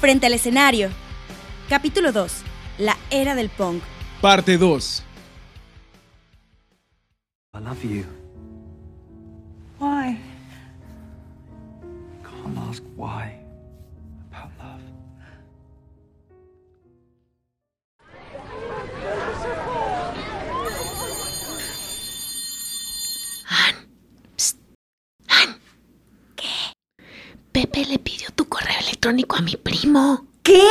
Frente al escenario. Capítulo 2. La era del punk. Parte 2. I love you. Why? Can't ask why. About love. Pepe le pidió tu correo electrónico a mi ¿Qué?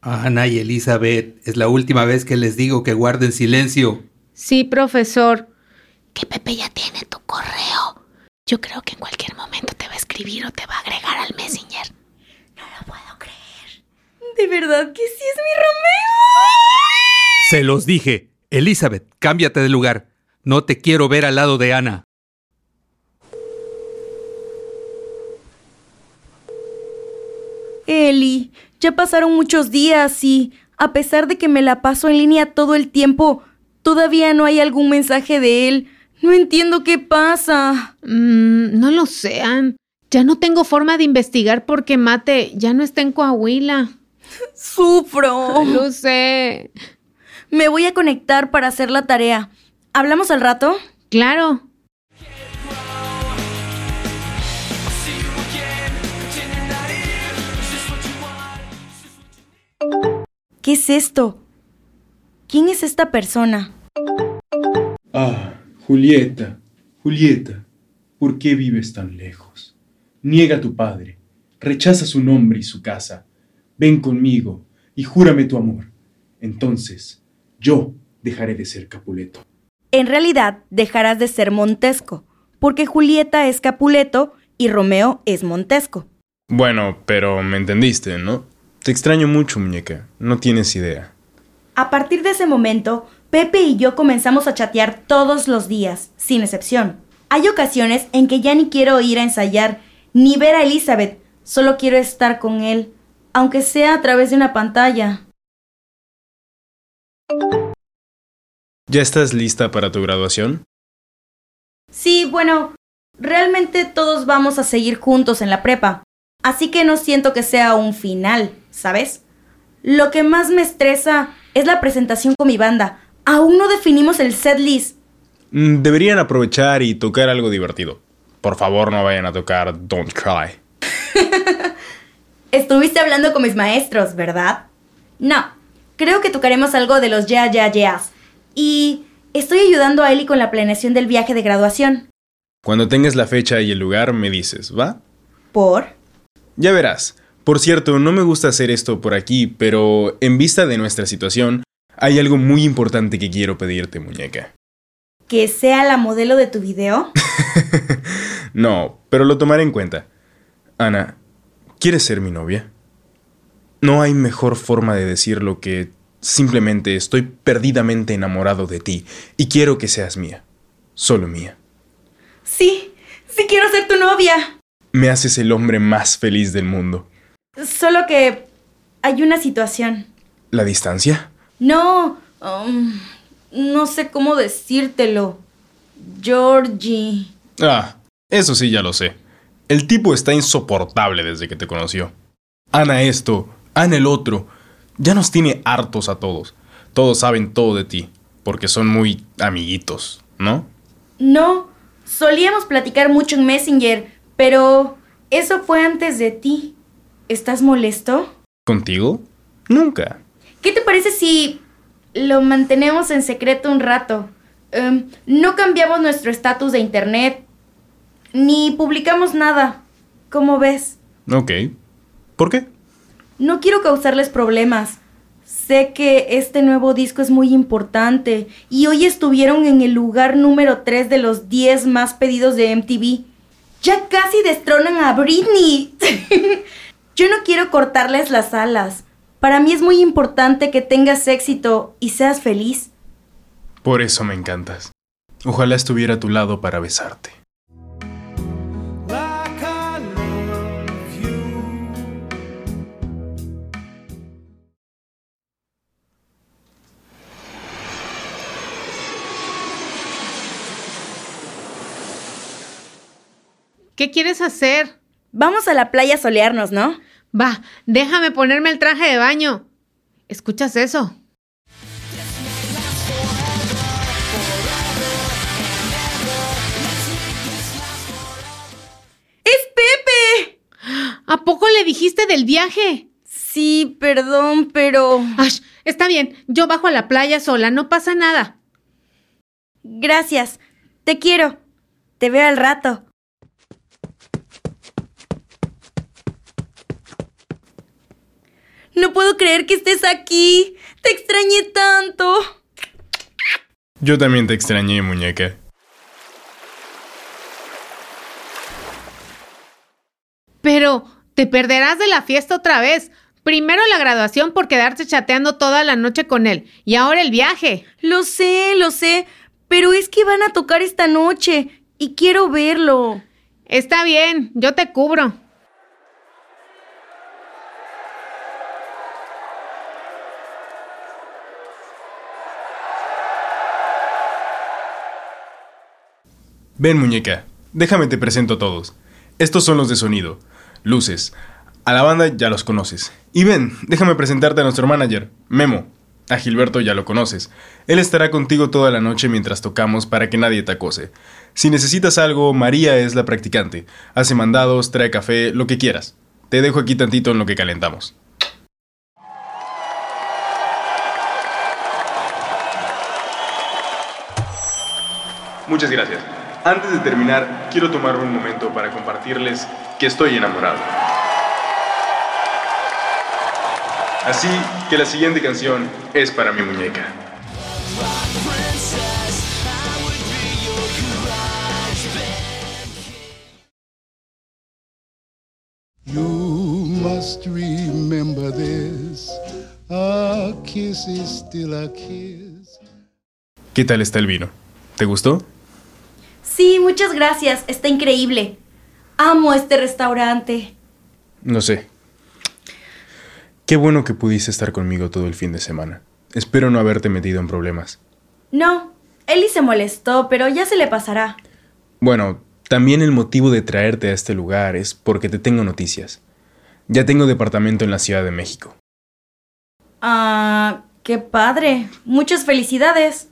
Ana y Elizabeth, es la última vez que les digo que guarden silencio. Sí, profesor. Que Pepe ya tiene tu correo. Yo creo que en cualquier momento te va a escribir o te va a agregar al Messenger. No lo puedo creer. ¿De verdad que sí es mi Romeo? Se los dije. Elizabeth, cámbiate de lugar. No te quiero ver al lado de Ana. Eli, ya pasaron muchos días y, a pesar de que me la paso en línea todo el tiempo, todavía no hay algún mensaje de él. No entiendo qué pasa. Mm, no lo sean. Ya no tengo forma de investigar porque Mate ya no está en Coahuila. Sufro. Lo sé. Me voy a conectar para hacer la tarea. ¿Hablamos al rato? Claro. ¿Qué es esto? ¿Quién es esta persona? Ah, Julieta, Julieta, ¿por qué vives tan lejos? Niega a tu padre, rechaza su nombre y su casa. Ven conmigo y júrame tu amor. Entonces, yo dejaré de ser Capuleto. En realidad, dejarás de ser Montesco, porque Julieta es Capuleto y Romeo es Montesco. Bueno, pero me entendiste, ¿no? Te extraño mucho, muñeca. No tienes idea. A partir de ese momento, Pepe y yo comenzamos a chatear todos los días, sin excepción. Hay ocasiones en que ya ni quiero ir a ensayar, ni ver a Elizabeth, solo quiero estar con él, aunque sea a través de una pantalla. ¿Ya estás lista para tu graduación? Sí, bueno, realmente todos vamos a seguir juntos en la prepa, así que no siento que sea un final, ¿sabes? Lo que más me estresa es la presentación con mi banda. Aún no definimos el set list. Mm, Deberían aprovechar y tocar algo divertido. Por favor, no vayan a tocar Don't Cry. Estuviste hablando con mis maestros, ¿verdad? No, creo que tocaremos algo de los Ya Ya Yeahs. Y estoy ayudando a Eli con la planeación del viaje de graduación. Cuando tengas la fecha y el lugar, me dices, ¿va? ¿Por? Ya verás. Por cierto, no me gusta hacer esto por aquí, pero en vista de nuestra situación, hay algo muy importante que quiero pedirte, muñeca. ¿Que sea la modelo de tu video? No, pero lo tomaré en cuenta. Ana, ¿quieres ser mi novia? No hay mejor forma de decirlo que simplemente estoy perdidamente enamorado de ti y quiero que seas mía. Solo mía. Sí, sí quiero ser tu novia. Me haces el hombre más feliz del mundo. Solo que hay una situación. ¿La distancia? No, um, no sé cómo decírtelo. Georgie. Ah, eso sí ya lo sé. El tipo está insoportable desde que te conoció. Ana esto, Ana el otro. Ya nos tiene hartos a todos. Todos saben todo de ti, porque son muy amiguitos, ¿no? No, solíamos platicar mucho en Messenger, pero eso fue antes de ti. ¿Estás molesto? ¿Contigo? Nunca. ¿Qué te parece si lo mantenemos en secreto un rato? Em, no cambiamos nuestro estatus de internet, ni publicamos nada. ¿Cómo ves? Ok. ¿Por qué? No quiero causarles problemas. Sé que este nuevo disco es muy importante y hoy estuvieron en el lugar número 3 de los 10 más pedidos de MTV. Ya casi destronan a Britney. Yo no quiero cortarles las alas. Para mí es muy importante que tengas éxito y seas feliz. Por eso me encantas. Ojalá estuviera a tu lado para besarte. ¿Qué quieres hacer? Vamos a la playa a solearnos, ¿no? Va, déjame ponerme el traje de baño. ¿Escuchas eso? ¡Es Pepe! ¿A poco le dijiste del viaje? Sí, perdón, pero... Ash, está bien, yo bajo a la playa sola, no pasa nada. Gracias. Te quiero. Te veo al rato. No puedo creer que estés aquí. Te extrañé tanto. Yo también te extrañé, muñeca. Pero te perderás de la fiesta otra vez. Primero la graduación por quedarse chateando toda la noche con él. Y ahora el viaje. Lo sé, lo sé. Pero es que van a tocar esta noche. Y quiero verlo. Está bien, yo te cubro. Ven, muñeca. Déjame te presento a todos. Estos son los de sonido. Luces. A la banda ya los conoces. Y ven, déjame presentarte a nuestro manager, Memo. A Gilberto ya lo conoces. Él estará contigo toda la noche mientras tocamos para que nadie te acose. Si necesitas algo, María es la practicante. Hace mandados, trae café, lo que quieras. Te dejo aquí tantito en lo que calentamos. Muchas gracias. Antes de terminar, quiero tomar un momento para compartirles que estoy enamorado. Así que la siguiente canción es para mi muñeca. You must remember this. A kiss is still a kiss. ¿Qué tal está el vino? ¿Te gustó? Sí, muchas gracias. Está increíble. Amo este restaurante. No sé. Qué bueno que pudiste estar conmigo todo el fin de semana. Espero no haberte metido en problemas. No, Eli se molestó, pero ya se le pasará. Bueno, también el motivo de traerte a este lugar es porque te tengo noticias. Ya tengo departamento en la Ciudad de México. Ah, qué padre. Muchas felicidades.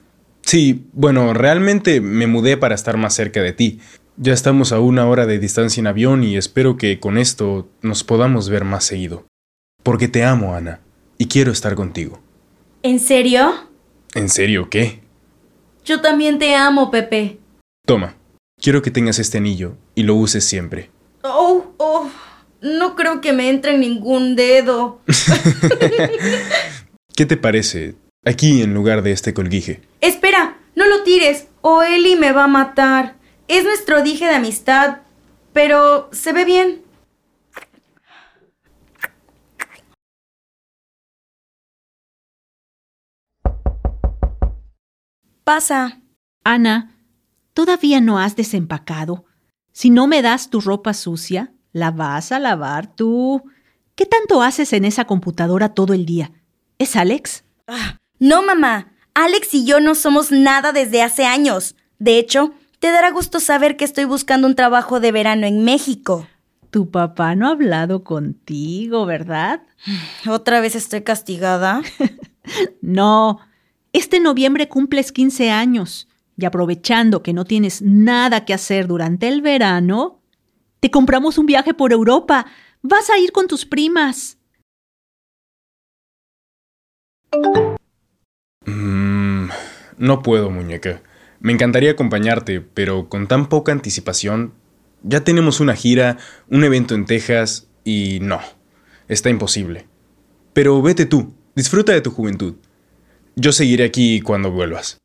Sí, bueno, realmente me mudé para estar más cerca de ti. Ya estamos a una hora de distancia en avión y espero que con esto nos podamos ver más seguido. Porque te amo, Ana, y quiero estar contigo. ¿En serio? ¿En serio qué? Yo también te amo, Pepe. Toma, quiero que tengas este anillo y lo uses siempre. Oh, oh. No creo que me entre en ningún dedo. ¿Qué te parece aquí en lugar de este colguije? Espera, no lo tires, o Eli me va a matar. Es nuestro dije de amistad, pero se ve bien. Pasa. Ana, todavía no has desempacado. Si no me das tu ropa sucia, la vas a lavar tú. ¿Qué tanto haces en esa computadora todo el día? ¿Es Alex? Ah, no, mamá. Alex y yo no somos nada desde hace años. De hecho, te dará gusto saber que estoy buscando un trabajo de verano en México. Tu papá no ha hablado contigo, ¿verdad? ¿Otra vez estoy castigada? No. Este noviembre cumples 15 años. Y aprovechando que no tienes nada que hacer durante el verano, te compramos un viaje por Europa. Vas a ir con tus primas. No puedo, muñeca. Me encantaría acompañarte, pero con tan poca anticipación, ya tenemos una gira, un evento en Texas y no, está imposible. Pero vete tú, disfruta de tu juventud. Yo seguiré aquí cuando vuelvas.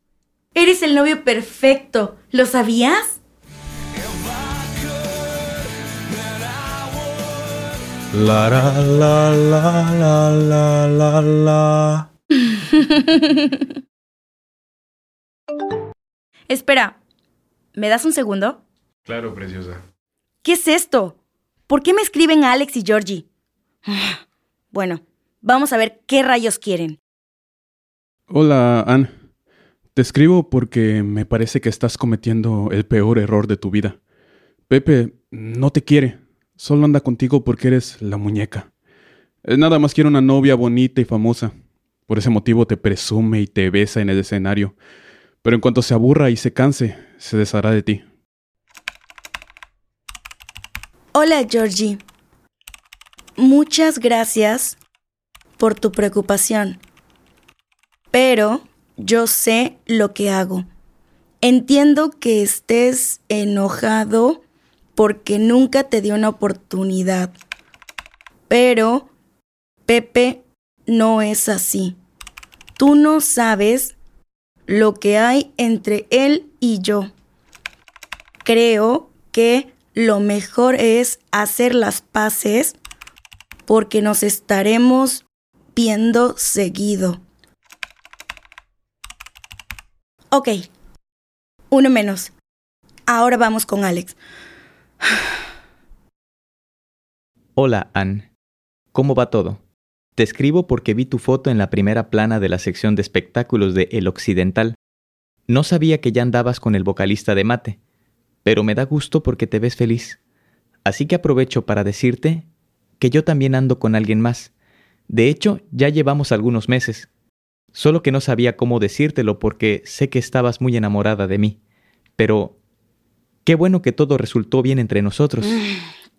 Eres el novio perfecto. ¿Lo sabías? La la la la la la la la. Espera, ¿me das un segundo? Claro, preciosa. ¿Qué es esto? ¿Por qué me escriben Alex y Georgie? Bueno, vamos a ver qué rayos quieren. Hola, Ann. Te escribo porque me parece que estás cometiendo el peor error de tu vida. Pepe no te quiere, solo anda contigo porque eres la muñeca. Eh, Nada más quiere una novia bonita y famosa. Por ese motivo te presume y te besa en el escenario. Pero en cuanto se aburra y se canse, se deshará de ti. Hola, Georgie. Muchas gracias por tu preocupación. Pero yo sé lo que hago. Entiendo que estés enojado porque nunca te dio una oportunidad. Pero Pepe no es así. Tú no sabes lo que hay entre él y yo. Creo que lo mejor es hacer las paces porque nos estaremos viendo seguido. Ok, uno menos. Ahora vamos con Alex. Hola, Ann. ¿Cómo va todo? Te escribo porque vi tu foto en la primera plana de la sección de espectáculos de El Occidental. No sabía que ya andabas con el vocalista de Mate, pero me da gusto porque te ves feliz. Así que aprovecho para decirte que yo también ando con alguien más. De hecho, ya llevamos algunos meses. Solo que no sabía cómo decírtelo porque sé que estabas muy enamorada de mí. Pero qué bueno que todo resultó bien entre nosotros.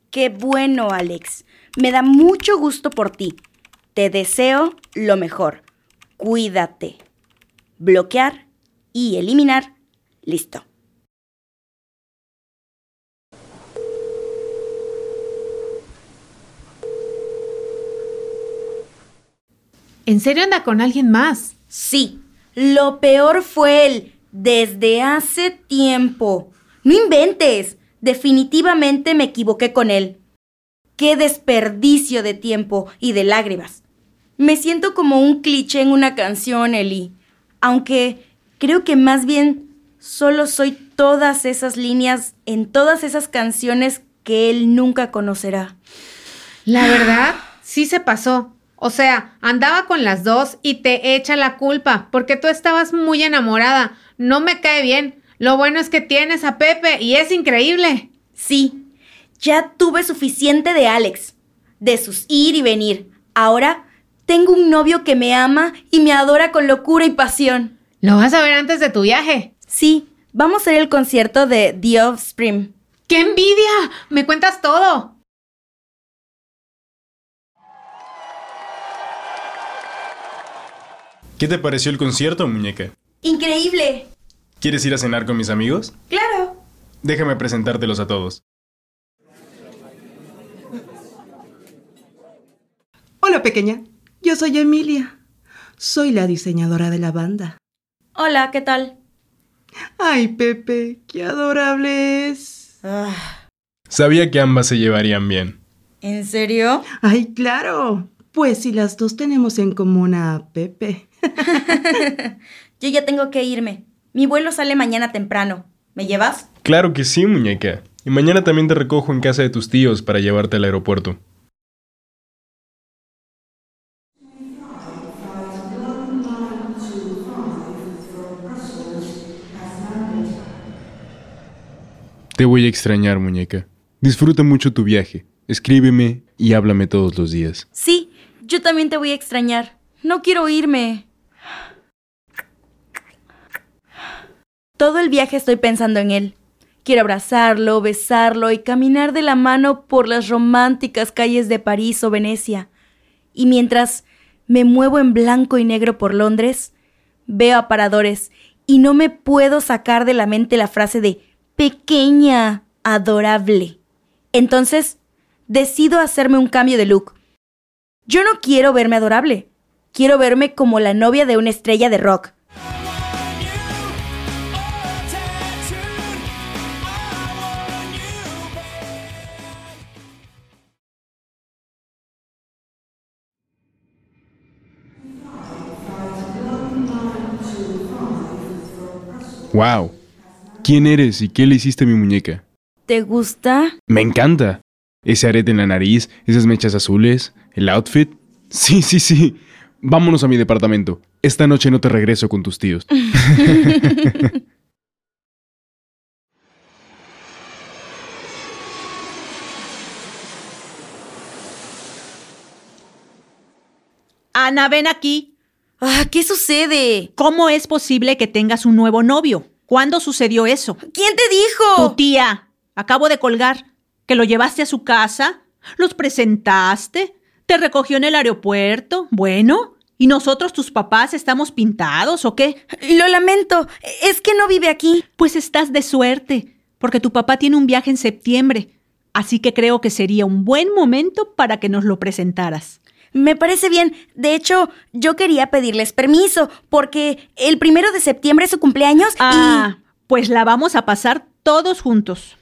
Qué bueno, Alex. Me da mucho gusto por ti. Te deseo lo mejor. Cuídate. Bloquear y eliminar. Listo. ¿En serio anda con alguien más? Sí, lo peor fue él desde hace tiempo. No inventes. Definitivamente me equivoqué con él. Qué desperdicio de tiempo y de lágrimas. Me siento como un cliché en una canción, Eli. Aunque creo que más bien solo soy todas esas líneas en todas esas canciones que él nunca conocerá. La verdad, sí se pasó. O sea, andaba con las dos y te echa la culpa porque tú estabas muy enamorada. No me cae bien. Lo bueno es que tienes a Pepe y es increíble. Sí, ya tuve suficiente de Alex, de sus ir y venir. Ahora tengo un novio que me ama y me adora con locura y pasión. ¿Lo vas a ver antes de tu viaje? Sí, vamos a ir al concierto de The Offspring. ¡Qué envidia! Me cuentas todo. ¿Qué te pareció el concierto, muñeca? Increíble. ¿Quieres ir a cenar con mis amigos? Claro. Déjame presentártelos a todos. Hola pequeña, yo soy Emilia. Soy la diseñadora de la banda. Hola, ¿qué tal? Ay, Pepe, qué adorable es. Ah, Sabía que ambas se llevarían bien. ¿En serio? Ay, claro. Pues si las dos tenemos en común a Pepe. Yo ya tengo que irme. Mi vuelo sale mañana temprano. ¿Me llevas? Claro que sí, muñeca. Y mañana también te recojo en casa de tus tíos para llevarte al aeropuerto. Te voy a extrañar, muñeca. Disfruta mucho tu viaje. Escríbeme y háblame todos los días. Sí, yo también te voy a extrañar. No quiero irme. Todo el viaje estoy pensando en él. Quiero abrazarlo, besarlo y caminar de la mano por las románticas calles de París o Venecia. Y mientras me muevo en blanco y negro por Londres, veo aparadores y no me puedo sacar de la mente la frase de pequeña, adorable. Entonces, decido hacerme un cambio de look. Yo no quiero verme adorable. Quiero verme como la novia de una estrella de rock. ¡Wow! ¿Quién eres y qué le hiciste a mi muñeca? ¿Te gusta? Me encanta. Ese arete en la nariz, esas mechas azules, el outfit. Sí, sí, sí. Vámonos a mi departamento. Esta noche no te regreso con tus tíos. Ana, ven aquí. Ah, ¿Qué sucede? ¿Cómo es posible que tengas un nuevo novio? ¿Cuándo sucedió eso? ¿Quién te dijo? Tu tía. Acabo de colgar. ¿Que lo llevaste a su casa? ¿Los presentaste? ¿Te recogió en el aeropuerto? Bueno. ¿Y nosotros, tus papás, estamos pintados o qué? Lo lamento. Es que no vive aquí. Pues estás de suerte, porque tu papá tiene un viaje en septiembre. Así que creo que sería un buen momento para que nos lo presentaras. Me parece bien. De hecho, yo quería pedirles permiso, porque el primero de septiembre es su cumpleaños Ah, pues la vamos a pasar todos juntos.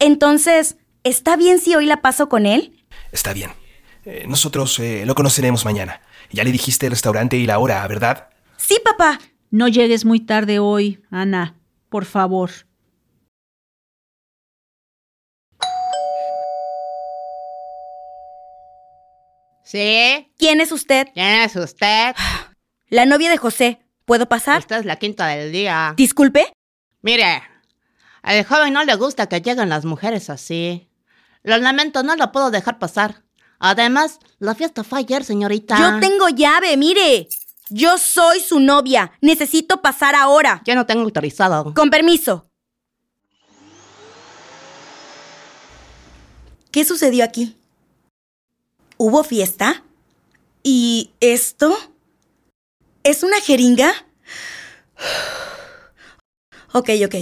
y... Entonces, ¿está bien si hoy la paso con él? Está bien. Eh, nosotros eh, lo conoceremos mañana. Ya le dijiste el restaurante y la hora, ¿verdad? Sí, papá. No llegues muy tarde hoy, Ana. Por favor. ¿Sí? ¿Quién es usted? ¿Quién es usted? La novia de José. ¿Puedo pasar? Esta es la quinta del día. Disculpe. Mire, al joven no le gusta que lleguen las mujeres así. Lo lamento, no lo puedo dejar pasar. Además, la fiesta fue ayer, señorita. Yo tengo llave, mire. Yo soy su novia. Necesito pasar ahora. Yo no tengo autorizado. Con permiso. ¿Qué sucedió aquí? ¿Hubo fiesta? ¿Y esto? ¿Es una jeringa? Ok, ok.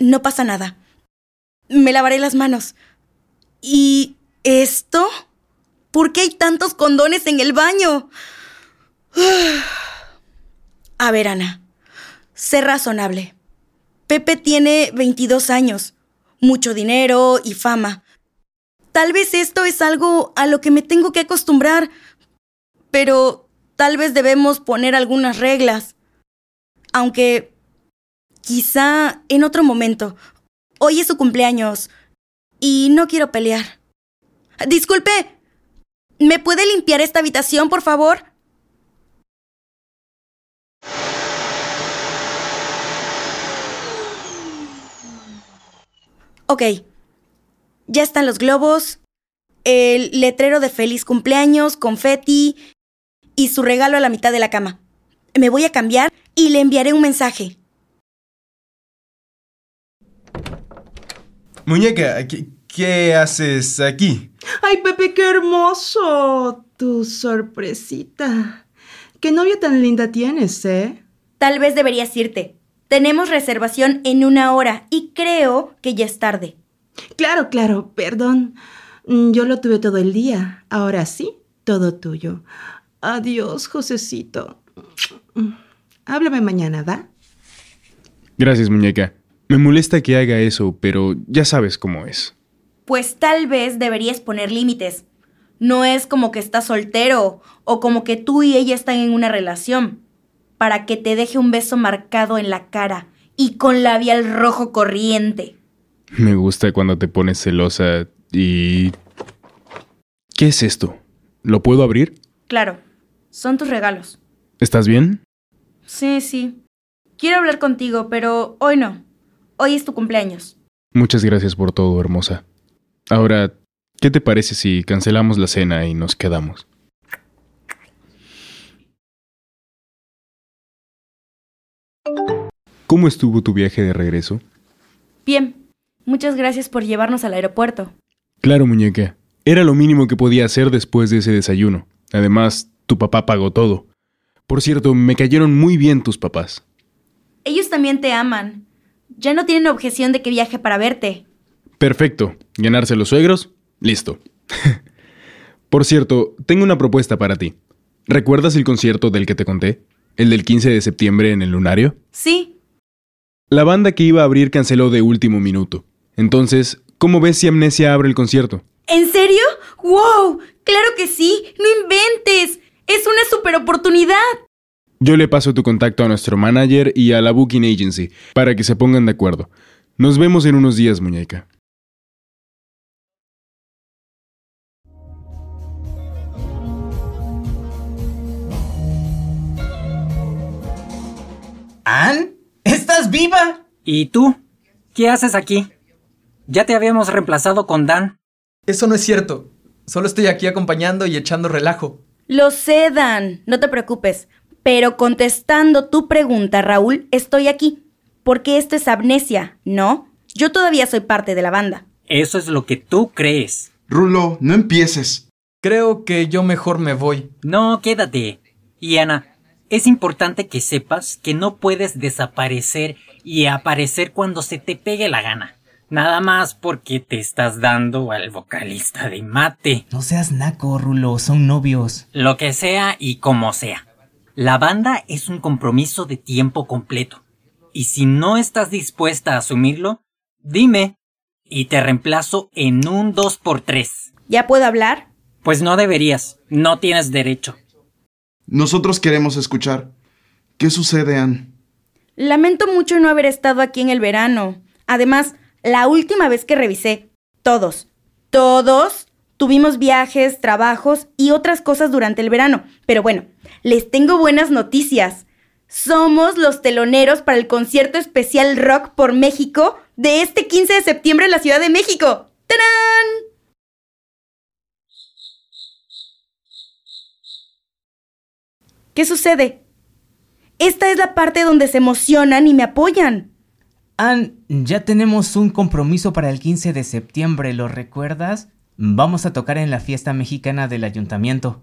No pasa nada. Me lavaré las manos. ¿Y esto? ¿Por qué hay tantos condones en el baño? A ver, Ana. Sé razonable. Pepe tiene 22 años, mucho dinero y fama. Tal vez esto es algo a lo que me tengo que acostumbrar, pero tal vez debemos poner algunas reglas. Aunque quizá en otro momento. Hoy es su cumpleaños y no quiero pelear. Disculpe, ¿me puede limpiar esta habitación, por favor? Ok, ya están los globos, el letrero de feliz cumpleaños, confeti y su regalo a la mitad de la cama. Me voy a cambiar y le enviaré un mensaje. Muñeca, ¿qué, qué haces aquí? Ay, Pepe, qué hermoso. Tu sorpresita. ¿Qué novia tan linda tienes, eh? Tal vez deberías irte. Tenemos reservación en una hora y creo que ya es tarde. Claro, claro, perdón. Mm, Yo lo tuve todo el día. Ahora sí, todo tuyo. Adiós, Josecito. Mm, Háblame mañana, ¿va? Gracias, muñeca. Me molesta que haga eso, pero ya sabes cómo es. Pues tal vez deberías poner límites. No es como que estás soltero o como que tú y ella están en una relación. Para que te deje un beso marcado en la cara y con labial rojo corriente. Me gusta cuando te pones celosa y... ¿Qué es esto? ¿Lo puedo abrir? Claro, son tus regalos. ¿Estás bien? Sí, sí. Quiero hablar contigo, pero hoy no. Hoy es tu cumpleaños. Muchas gracias por todo, hermosa. Ahora, ¿qué te parece si cancelamos la cena y nos quedamos? ¿Cómo estuvo tu viaje de regreso? Bien, muchas gracias por llevarnos al aeropuerto. Claro, muñeca. Era lo mínimo que podía hacer después de ese desayuno. Además, tu papá pagó todo. Por cierto, me cayeron muy bien tus papás. Ellos también te aman. Ya no tienen objeción de que viaje para verte. Perfecto. ¿Ganarse los suegros? Listo. Por cierto, tengo una propuesta para ti. ¿Recuerdas el concierto del que te conté? ¿El del 15 de septiembre en el Lunario? Sí, La banda que iba a abrir canceló de último minuto. Entonces, ¿cómo ves si Amnesia abre el concierto? ¿En serio? ¡Wow! ¡Claro que sí! ¡No inventes! ¡Es una super oportunidad! Yo le paso tu contacto a nuestro manager y a la booking agency para que se pongan de acuerdo. Nos vemos en unos días, muñeca. ¿Ann? ¿Estás viva? ¿Y tú? ¿Qué haces aquí? Ya te habíamos reemplazado con Dan. Eso no es cierto. Solo estoy aquí acompañando y echando relajo. Lo sé, Dan, no te preocupes. Pero contestando tu pregunta, Raúl, estoy aquí. Porque esto es amnesia, ¿no? Yo todavía soy parte de la banda. Eso es lo que tú crees. Rulo, no empieces. Creo que yo mejor me voy. No, quédate. Y Ana, es importante que sepas que no puedes desaparecer y aparecer cuando se te pegue la gana. Nada más porque te estás dando al vocalista de mate. No seas naco, Rulo, son novios. Lo que sea y como sea. La banda es un compromiso de tiempo completo. Y si no estás dispuesta a asumirlo, dime. Y te reemplazo en un 2x3. ¿Ya puedo hablar? Pues no deberías. No tienes derecho. Nosotros queremos escuchar. ¿Qué sucede, Ann? Lamento mucho no haber estado aquí en el verano. Además, la última vez que revisé, todos, todos tuvimos viajes, trabajos y otras cosas durante el verano. Pero bueno, les tengo buenas noticias. Somos los teloneros para el concierto especial Rock por México de este 15 de septiembre en la Ciudad de México. ¡Tarán! ¿Qué sucede? Esta es la parte donde se emocionan y me apoyan. Ann, ya tenemos un compromiso para el 15 de septiembre, ¿lo recuerdas? Vamos a tocar en la fiesta mexicana del ayuntamiento.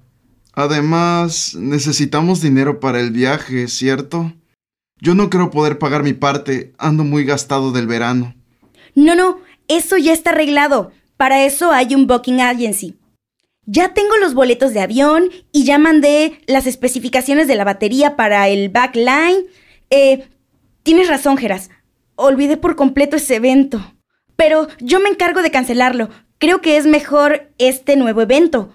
Además, necesitamos dinero para el viaje, ¿cierto? Yo no creo poder pagar mi parte, ando muy gastado del verano. No, no, eso ya está arreglado. Para eso hay un booking agency. Ya tengo los boletos de avión y ya mandé las especificaciones de la batería para el backline. Eh, tienes razón, Geras. Olvidé por completo ese evento. Pero yo me encargo de cancelarlo. Creo que es mejor este nuevo evento.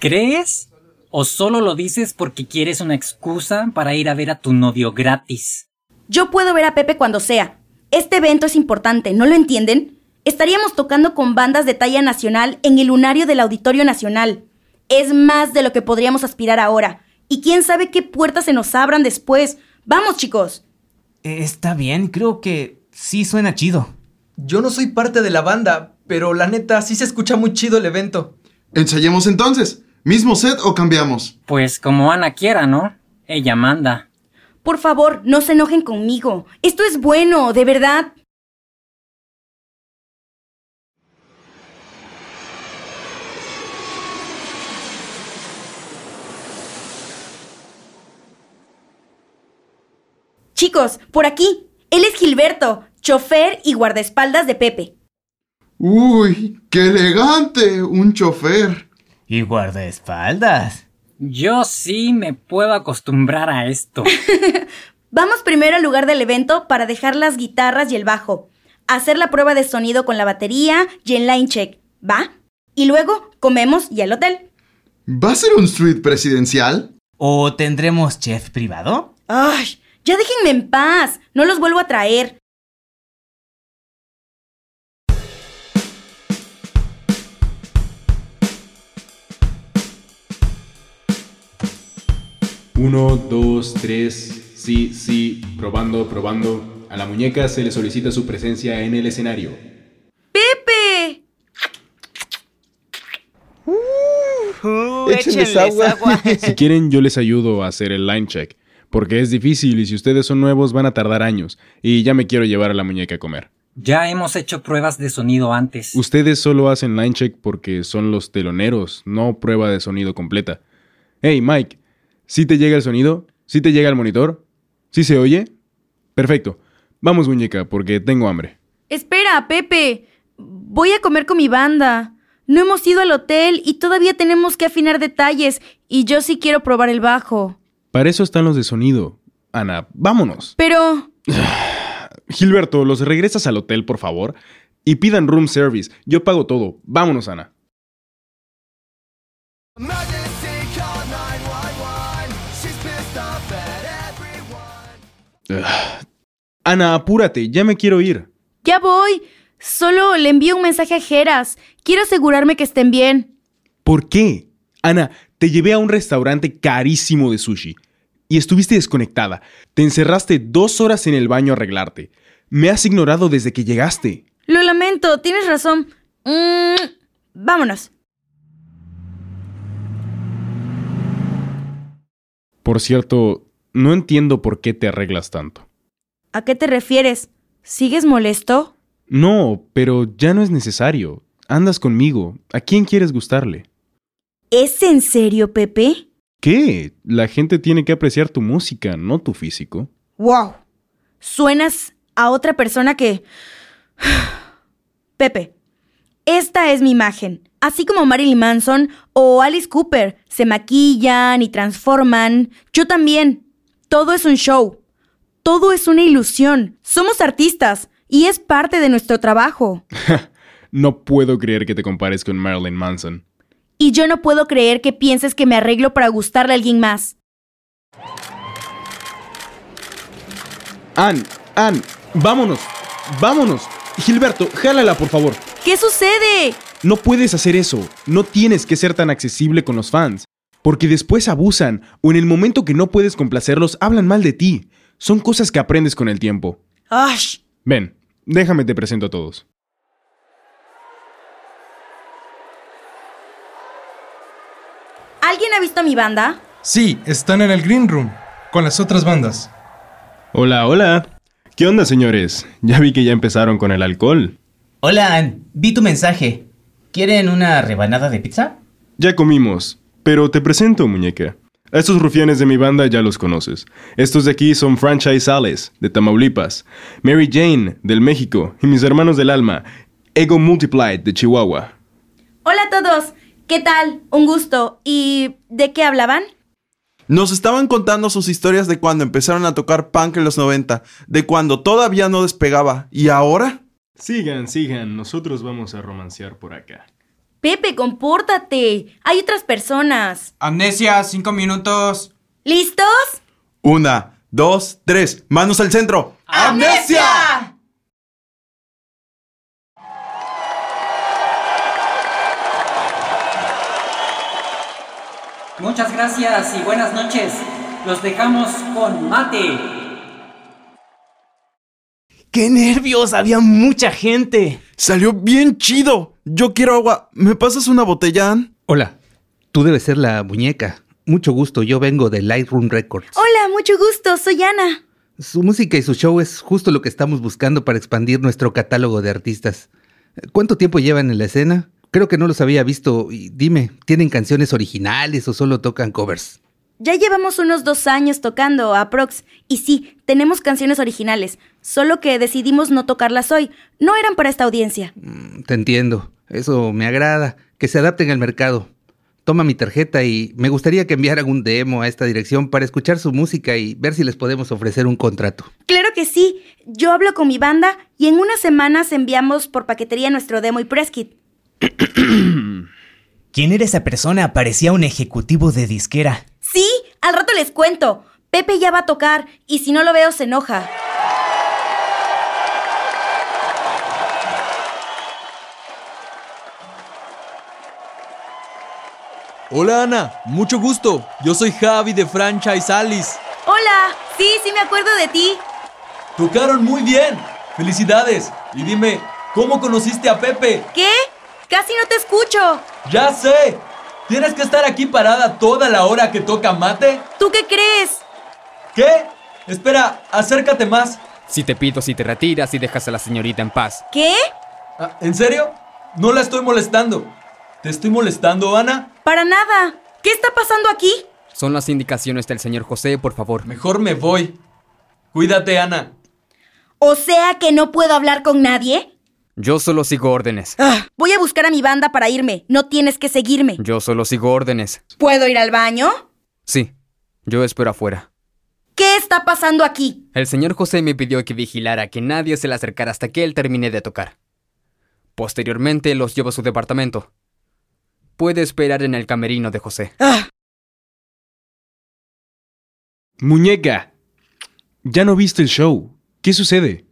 ¿Crees? ¿O solo lo dices porque quieres una excusa para ir a ver a tu novio gratis? Yo puedo ver a Pepe cuando sea. Este evento es importante, ¿no lo entienden? Estaríamos tocando con bandas de talla nacional en el lunario del Auditorio Nacional. Es más de lo que podríamos aspirar ahora. Y quién sabe qué puertas se nos abran después. Vamos, chicos. Está bien, creo que sí suena chido. Yo no soy parte de la banda, pero la neta sí se escucha muy chido el evento. Ensayemos entonces. ¿Mismo set o cambiamos? Pues como Ana quiera, ¿no? Ella manda. Por favor, no se enojen conmigo. Esto es bueno, de verdad. Chicos, por aquí. Él es Gilberto, chofer y guardaespaldas de Pepe. Uy, qué elegante, un chofer. Y guardaespaldas. Yo sí me puedo acostumbrar a esto. Vamos primero al lugar del evento para dejar las guitarras y el bajo, hacer la prueba de sonido con la batería y el line check, ¿va? Y luego comemos y al hotel. ¿Va a ser un suite presidencial? ¿O tendremos chef privado? ¡Ay! Ya déjenme en paz. No los vuelvo a traer. Uno, dos, tres. Sí, sí. Probando, probando. A la muñeca se le solicita su presencia en el escenario. ¡Pepe! Uh, Échenles agua. si quieren, yo les ayudo a hacer el line check. Porque es difícil y si ustedes son nuevos van a tardar años. Y ya me quiero llevar a la muñeca a comer. Ya hemos hecho pruebas de sonido antes. Ustedes solo hacen line check porque son los teloneros, no prueba de sonido completa. Hey, Mike, ¿sí te llega el sonido? ¿Sí te llega el monitor? ¿Sí se oye? Perfecto. Vamos, muñeca, porque tengo hambre. Espera, Pepe. Voy a comer con mi banda. No hemos ido al hotel y todavía tenemos que afinar detalles y yo sí quiero probar el bajo. Para eso están los de sonido. Ana, vámonos. Pero... Gilberto, los regresas al hotel, por favor. Y pidan room service. Yo pago todo. Vámonos, Ana. Ugh. Ana, apúrate, ya me quiero ir. Ya voy. Solo le envío un mensaje a Geras. Quiero asegurarme que estén bien. ¿Por qué? Ana, te llevé a un restaurante carísimo de sushi. Y estuviste desconectada. Te encerraste dos horas en el baño a arreglarte. Me has ignorado desde que llegaste. Lo lamento, tienes razón. Mm, vámonos. Por cierto, no entiendo por qué te arreglas tanto. ¿A qué te refieres? ¿Sigues molesto? No, pero ya no es necesario. Andas conmigo. ¿A quién quieres gustarle? ¿Es en serio, Pepe? ¿Qué? La gente tiene que apreciar tu música, no tu físico. ¡Wow! Suenas a otra persona que... Pepe, esta es mi imagen. Así como Marilyn Manson o Alice Cooper se maquillan y transforman, yo también. Todo es un show. Todo es una ilusión. Somos artistas y es parte de nuestro trabajo. no puedo creer que te compares con Marilyn Manson. Y yo no puedo creer que pienses que me arreglo para gustarle a alguien más. Ann, Ann, vámonos, vámonos. Gilberto, jálala, por favor. ¿Qué sucede? No puedes hacer eso. No tienes que ser tan accesible con los fans. Porque después abusan o en el momento que no puedes complacerlos hablan mal de ti. Son cosas que aprendes con el tiempo. ¡Ash! Ven, déjame te presento a todos. ¿Alguien ha visto mi banda? Sí, están en el Green Room, con las otras bandas. Hola, hola. ¿Qué onda, señores? Ya vi que ya empezaron con el alcohol. Hola, Ann. Vi tu mensaje. ¿Quieren una rebanada de pizza? Ya comimos, pero te presento, muñeca. A estos rufianes de mi banda ya los conoces. Estos de aquí son Franchise Ales, de Tamaulipas, Mary Jane, del México, y mis hermanos del alma, Ego Multiplied, de Chihuahua. Hola a todos. ¿Qué tal? Un gusto. ¿Y de qué hablaban? Nos estaban contando sus historias de cuando empezaron a tocar punk en los 90, de cuando todavía no despegaba. ¿Y ahora? Sigan, sigan, nosotros vamos a romancear por acá. Pepe, compórtate. Hay otras personas. Amnesia, cinco minutos. ¿Listos? Una, dos, tres. Manos al centro. ¡Amnesia! Muchas gracias y buenas noches. Los dejamos con mate. ¡Qué nervios! Había mucha gente. Salió bien chido. Yo quiero agua. ¿Me pasas una botella, Ann? Hola, tú debes ser la muñeca. Mucho gusto, yo vengo de Lightroom Records. Hola, mucho gusto, soy Ana. Su música y su show es justo lo que estamos buscando para expandir nuestro catálogo de artistas. ¿Cuánto tiempo llevan en la escena? Creo que no los había visto. Y dime, ¿tienen canciones originales o solo tocan covers? Ya llevamos unos dos años tocando, aprox. Y sí, tenemos canciones originales, solo que decidimos no tocarlas hoy. No eran para esta audiencia. Mm, Te entiendo. Eso me agrada. Que se adapten al mercado. Toma mi tarjeta y me gustaría que enviaran un demo a esta dirección para escuchar su música y ver si les podemos ofrecer un contrato. Claro que sí. Yo hablo con mi banda y en unas semanas enviamos por paquetería nuestro demo y press kit. ¿Quién era esa persona? Parecía un ejecutivo de disquera. Sí, al rato les cuento. Pepe ya va a tocar y si no lo veo se enoja. Hola Ana, mucho gusto. Yo soy Javi de Franchise Alice. Hola, sí, sí me acuerdo de ti. Tocaron muy bien. Felicidades. Y dime, ¿cómo conociste a Pepe? ¿Qué? Casi no te escucho. Ya sé. ¿Tienes que estar aquí parada toda la hora que toca mate? ¿Tú qué crees? ¿Qué? Espera, acércate más. Si te pido si te retiras y dejas a la señorita en paz. ¿Qué? Ah, ¿En serio? No la estoy molestando. ¿Te estoy molestando, Ana? Para nada. ¿Qué está pasando aquí? Son las indicaciones del señor José, por favor. Mejor me voy. Cuídate, Ana. O sea que no puedo hablar con nadie. Yo solo sigo órdenes. Ah, voy a buscar a mi banda para irme. No tienes que seguirme. Yo solo sigo órdenes. ¿Puedo ir al baño? Sí, yo espero afuera. ¿Qué está pasando aquí? El señor José me pidió que vigilara que nadie se le acercara hasta que él termine de tocar. Posteriormente los llevo a su departamento. Puede esperar en el camerino de José. Ah, Muñeca, ya no viste el show. ¿Qué sucede?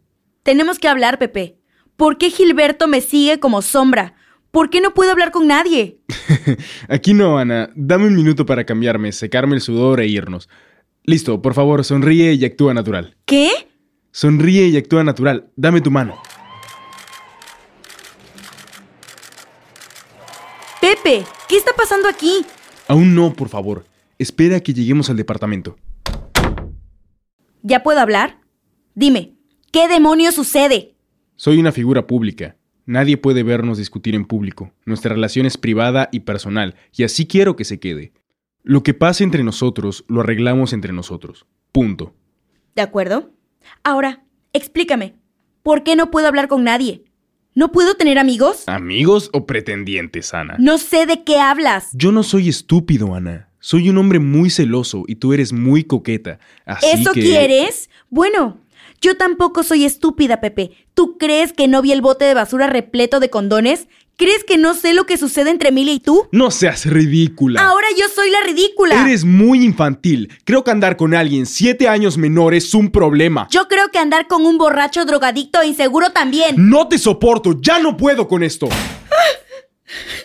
tenemos que hablar, Pepe. ¿Por qué Gilberto me sigue como sombra? ¿Por qué no puedo hablar con nadie? Aquí no, Ana. Dame un minuto para cambiarme, secarme el sudor e irnos. Listo, por favor, sonríe y actúa natural. ¿Qué? Sonríe y actúa natural. Dame tu mano. Pepe, ¿qué está pasando aquí? Aún no, por favor. Espera a que lleguemos al departamento. ¿Ya puedo hablar? Dime, ¿qué demonios sucede? Soy una figura pública. Nadie puede vernos discutir en público. Nuestra relación es privada y personal, y así quiero que se quede. Lo que pase entre nosotros, lo arreglamos entre nosotros. Punto. ¿De acuerdo? Ahora, explícame, ¿por qué no puedo hablar con nadie? ¿No puedo tener amigos? ¿Amigos o pretendientes, Ana? No sé de qué hablas. Yo no soy estúpido, Ana. Soy un hombre muy celoso y tú eres muy coqueta. Así ¿Eso que... quieres? Bueno, yo tampoco soy estúpida, Pepe. ¿Tú crees que no vi el bote de basura repleto de condones? ¿Crees que no sé lo que sucede entre Emilia y tú? No seas ridícula. Ahora yo soy la ridícula. Eres muy infantil. Creo que andar con alguien siete años menor es un problema. Yo creo que andar con un borracho drogadicto e inseguro también. No te soporto. Ya no puedo con esto.